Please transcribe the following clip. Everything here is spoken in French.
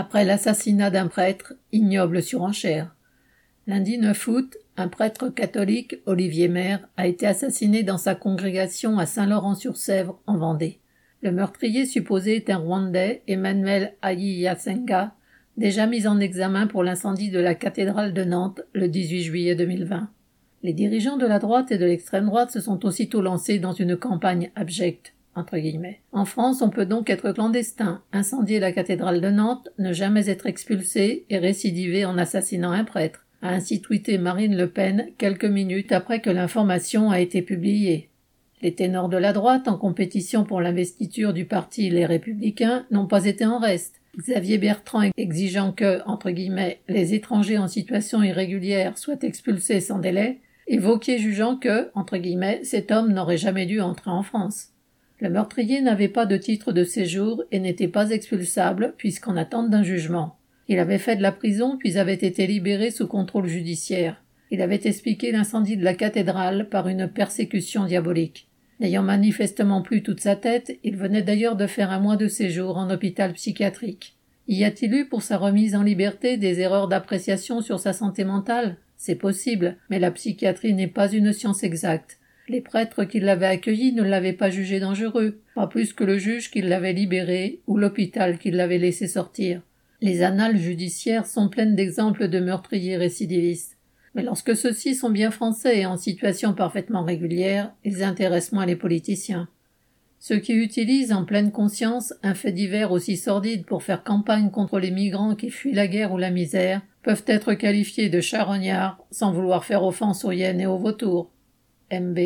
Après l'assassinat d'un prêtre, ignoble surenchère. Lundi 9 août, un prêtre catholique, Olivier Maire, a été assassiné dans sa congrégation à Saint-Laurent-sur-Sèvre, en Vendée. Le meurtrier supposé est un Rwandais, Emmanuel Ayiyasenga, déjà mis en examen pour l'incendie de la cathédrale de Nantes le 18 juillet 2020. Les dirigeants de la droite et de l'extrême droite se sont aussitôt lancés dans une campagne abjecte. En France, on peut donc être clandestin, incendier la cathédrale de Nantes, ne jamais être expulsé et récidiver en assassinant un prêtre a ainsi tweeté Marine Le Pen quelques minutes après que l'information a été publiée. Les ténors de la droite, en compétition pour l'investiture du parti Les Républicains, n'ont pas été en reste. Xavier Bertrand exigeant que, entre guillemets, les étrangers en situation irrégulière soient expulsés sans délai, et Vauquier jugeant que, entre guillemets, cet homme n'aurait jamais dû entrer en France. Le meurtrier n'avait pas de titre de séjour et n'était pas expulsable puisqu'en attente d'un jugement. Il avait fait de la prison puis avait été libéré sous contrôle judiciaire. Il avait expliqué l'incendie de la cathédrale par une persécution diabolique. N'ayant manifestement plus toute sa tête, il venait d'ailleurs de faire un mois de séjour en hôpital psychiatrique. Y a-t-il eu pour sa remise en liberté des erreurs d'appréciation sur sa santé mentale? C'est possible, mais la psychiatrie n'est pas une science exacte. Les prêtres qui l'avaient accueilli ne l'avaient pas jugé dangereux, pas plus que le juge qui l'avait libéré ou l'hôpital qui l'avait laissé sortir. Les annales judiciaires sont pleines d'exemples de meurtriers récidivistes. Mais lorsque ceux-ci sont bien français et en situation parfaitement régulière, ils intéressent moins les politiciens. Ceux qui utilisent en pleine conscience un fait divers aussi sordide pour faire campagne contre les migrants qui fuient la guerre ou la misère peuvent être qualifiés de charognards sans vouloir faire offense aux hyènes et aux vautours. MB.